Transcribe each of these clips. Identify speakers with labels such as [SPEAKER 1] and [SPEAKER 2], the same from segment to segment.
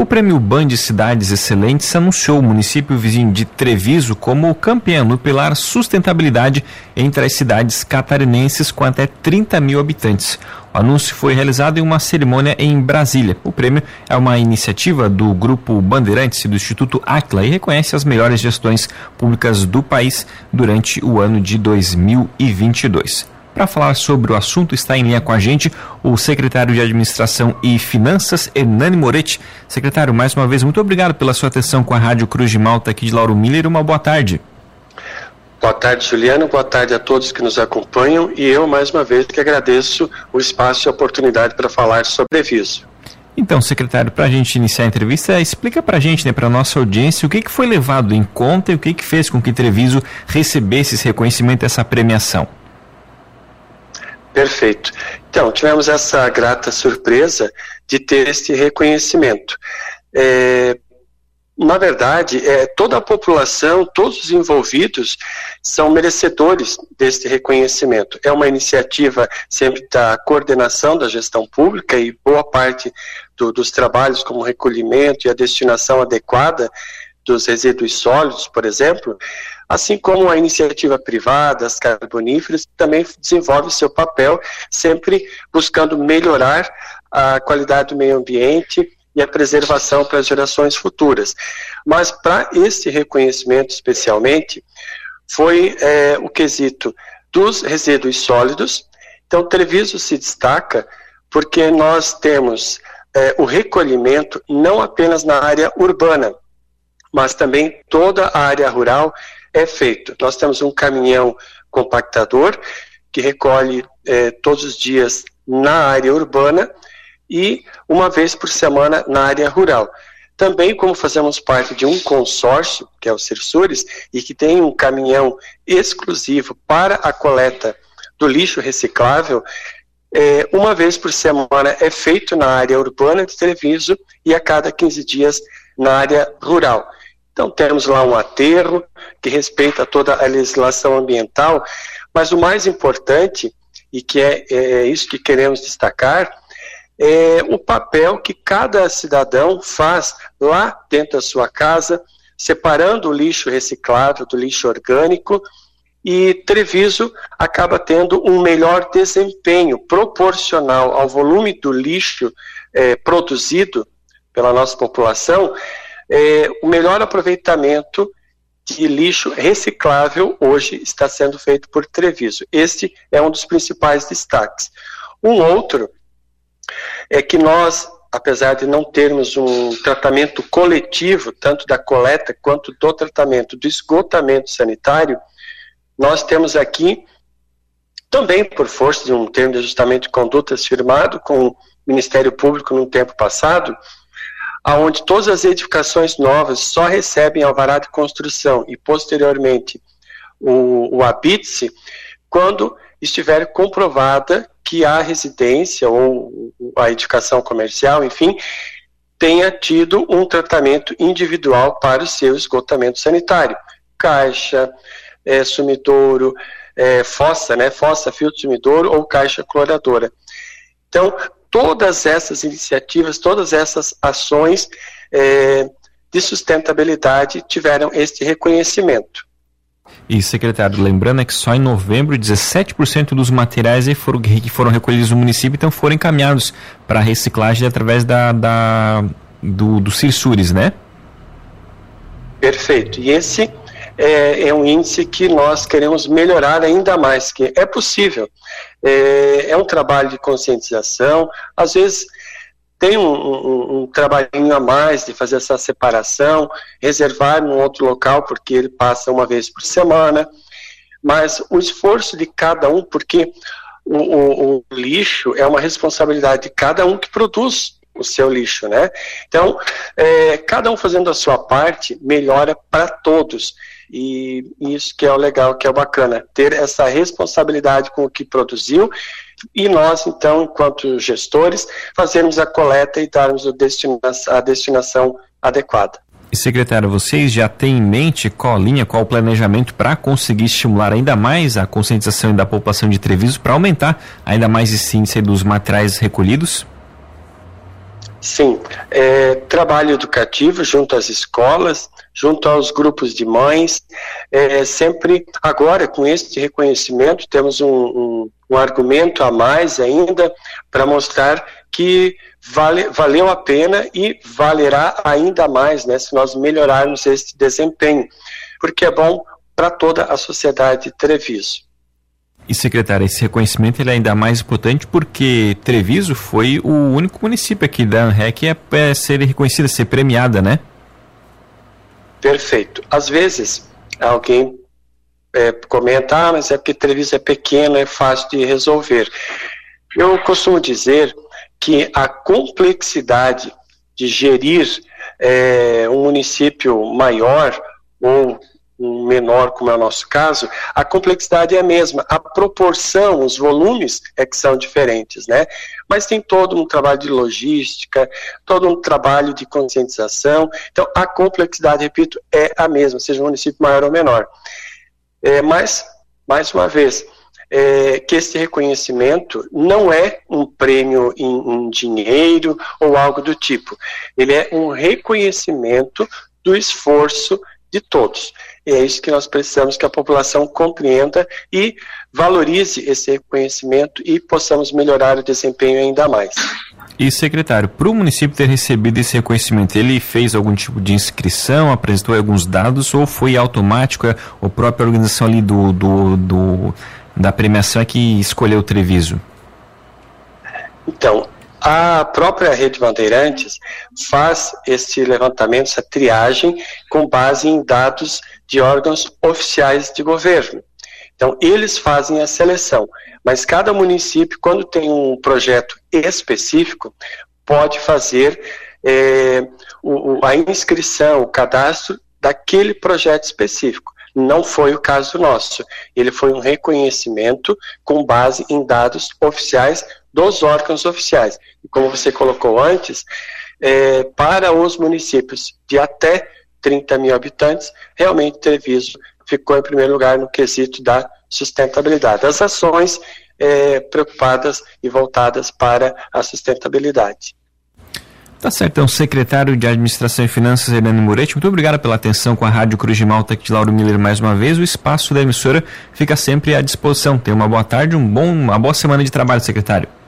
[SPEAKER 1] O prêmio Band de Cidades Excelentes anunciou o município vizinho de Treviso como campeão no pilar sustentabilidade entre as cidades catarinenses com até 30 mil habitantes. O anúncio foi realizado em uma cerimônia em Brasília. O prêmio é uma iniciativa do Grupo Bandeirantes e do Instituto Acla e reconhece as melhores gestões públicas do país durante o ano de 2022. Para falar sobre o assunto, está em linha com a gente o secretário de Administração e Finanças, Hernani Moretti. Secretário, mais uma vez, muito obrigado pela sua atenção com a Rádio Cruz de Malta aqui de Lauro Miller. Uma boa tarde.
[SPEAKER 2] Boa tarde, Juliano. Boa tarde a todos que nos acompanham. E eu, mais uma vez, que agradeço o espaço e a oportunidade para falar sobre Viso.
[SPEAKER 1] Então, secretário, para a gente iniciar a entrevista, explica para a gente, né, para a nossa audiência, o que, que foi levado em conta e o que, que fez com que Treviso recebesse esse reconhecimento, essa premiação.
[SPEAKER 2] Perfeito. Então, tivemos essa grata surpresa de ter este reconhecimento. É, na verdade, é, toda a população, todos os envolvidos são merecedores deste reconhecimento. É uma iniciativa sempre da coordenação da gestão pública e boa parte do, dos trabalhos, como recolhimento e a destinação adequada dos resíduos sólidos, por exemplo, assim como a iniciativa privada, as carboníferas, também desenvolve seu papel, sempre buscando melhorar a qualidade do meio ambiente e a preservação para as gerações futuras. Mas para esse reconhecimento especialmente, foi é, o quesito dos resíduos sólidos. Então, Treviso se destaca porque nós temos é, o recolhimento não apenas na área urbana, mas também toda a área rural é feito. Nós temos um caminhão compactador que recolhe é, todos os dias na área urbana e uma vez por semana na área rural. Também, como fazemos parte de um consórcio, que é o Cirsures, e que tem um caminhão exclusivo para a coleta do lixo reciclável, é, uma vez por semana é feito na área urbana de Treviso e a cada 15 dias na área rural. Então, temos lá um aterro que respeita toda a legislação ambiental, mas o mais importante, e que é, é isso que queremos destacar, é o papel que cada cidadão faz lá dentro da sua casa, separando o lixo reciclável do lixo orgânico, e Treviso acaba tendo um melhor desempenho proporcional ao volume do lixo é, produzido pela nossa população é, o melhor aproveitamento de lixo reciclável hoje está sendo feito por Treviso. Este é um dos principais destaques. Um outro é que nós, apesar de não termos um tratamento coletivo, tanto da coleta quanto do tratamento do esgotamento sanitário, nós temos aqui, também por força de um termo de ajustamento de condutas firmado com o Ministério Público no tempo passado, aonde todas as edificações novas só recebem alvará de construção e posteriormente o, o quando estiver comprovada que a residência ou a edificação comercial, enfim, tenha tido um tratamento individual para o seu esgotamento sanitário. Caixa, é, sumidouro, é, fossa, né, fossa, filtro sumidouro ou caixa cloradora. Então, todas essas iniciativas, todas essas ações é, de sustentabilidade tiveram este reconhecimento.
[SPEAKER 1] E, secretário, lembrando é que só em novembro 17% dos materiais que foram, foram recolhidos no município então foram encaminhados para reciclagem através da, da do, do Cirsures, né?
[SPEAKER 2] Perfeito. E esse é, é, um índice que nós queremos melhorar ainda mais, que é possível. É, é um trabalho de conscientização, às vezes tem um, um, um, trabalhinho a mais de fazer essa separação, reservar num outro local, porque ele passa uma vez por semana, mas o esforço de cada um, porque o, o, o lixo é uma responsabilidade de cada um que produz o seu lixo, né? Então, é, cada um fazendo a sua parte melhora para todos. E isso que é o legal, que é o bacana, ter essa responsabilidade com o que produziu e nós, então, enquanto gestores, fazermos a coleta e darmos a destinação adequada.
[SPEAKER 1] E secretário, vocês já têm em mente qual linha, qual planejamento para conseguir estimular ainda mais a conscientização da população de Treviso para aumentar ainda mais esse índice dos materiais recolhidos?
[SPEAKER 2] Sim, é, trabalho educativo junto às escolas, junto aos grupos de mães, é, sempre agora com este reconhecimento temos um, um, um argumento a mais ainda para mostrar que vale, valeu a pena e valerá ainda mais né, se nós melhorarmos este desempenho, porque é bom para toda a sociedade Treviso.
[SPEAKER 1] E secretário, esse reconhecimento é ainda mais importante porque Treviso foi o único município aqui da ANREC a é, ser reconhecida, ser premiada, né?
[SPEAKER 2] Perfeito. Às vezes alguém é, comenta, ah, mas é porque Treviso é pequeno, é fácil de resolver. Eu costumo dizer que a complexidade de gerir é, um município maior ou menor, como é o nosso caso, a complexidade é a mesma. A proporção, os volumes é que são diferentes, né? Mas tem todo um trabalho de logística, todo um trabalho de conscientização. Então, a complexidade, repito, é a mesma, seja um município maior ou menor. É, mas, mais uma vez, é, que esse reconhecimento não é um prêmio em, em dinheiro ou algo do tipo. Ele é um reconhecimento do esforço de todos. E é isso que nós precisamos que a população compreenda e valorize esse reconhecimento e possamos melhorar o desempenho ainda mais.
[SPEAKER 1] E secretário, para o município ter recebido esse reconhecimento, ele fez algum tipo de inscrição, apresentou alguns dados ou foi automático? É, a própria organização ali do, do, do da premiação é que escolheu o Treviso?
[SPEAKER 2] Então, a própria Rede Bandeirantes faz esse levantamento, essa triagem, com base em dados de órgãos oficiais de governo. Então, eles fazem a seleção, mas cada município, quando tem um projeto específico, pode fazer é, o, a inscrição, o cadastro daquele projeto específico. Não foi o caso nosso. Ele foi um reconhecimento com base em dados oficiais dos órgãos oficiais. E como você colocou antes, é, para os municípios de até 30 mil habitantes, realmente Treviso ficou em primeiro lugar no quesito da sustentabilidade. As ações é, preocupadas e voltadas para a sustentabilidade.
[SPEAKER 1] Tá certo, então, secretário de Administração e Finanças, Helene Moretti, muito obrigado pela atenção com a Rádio Cruz de Malta aqui de Lauro Miller mais uma vez. O espaço da emissora fica sempre à disposição. Tenha uma boa tarde, um bom, uma boa semana de trabalho, secretário.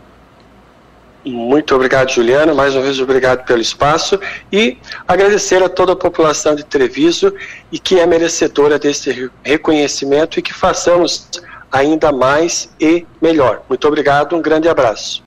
[SPEAKER 2] Muito obrigado, Juliana. Mais uma vez, obrigado pelo espaço e agradecer a toda a população de Treviso e que é merecedora desse reconhecimento e que façamos ainda mais e melhor. Muito obrigado, um grande abraço.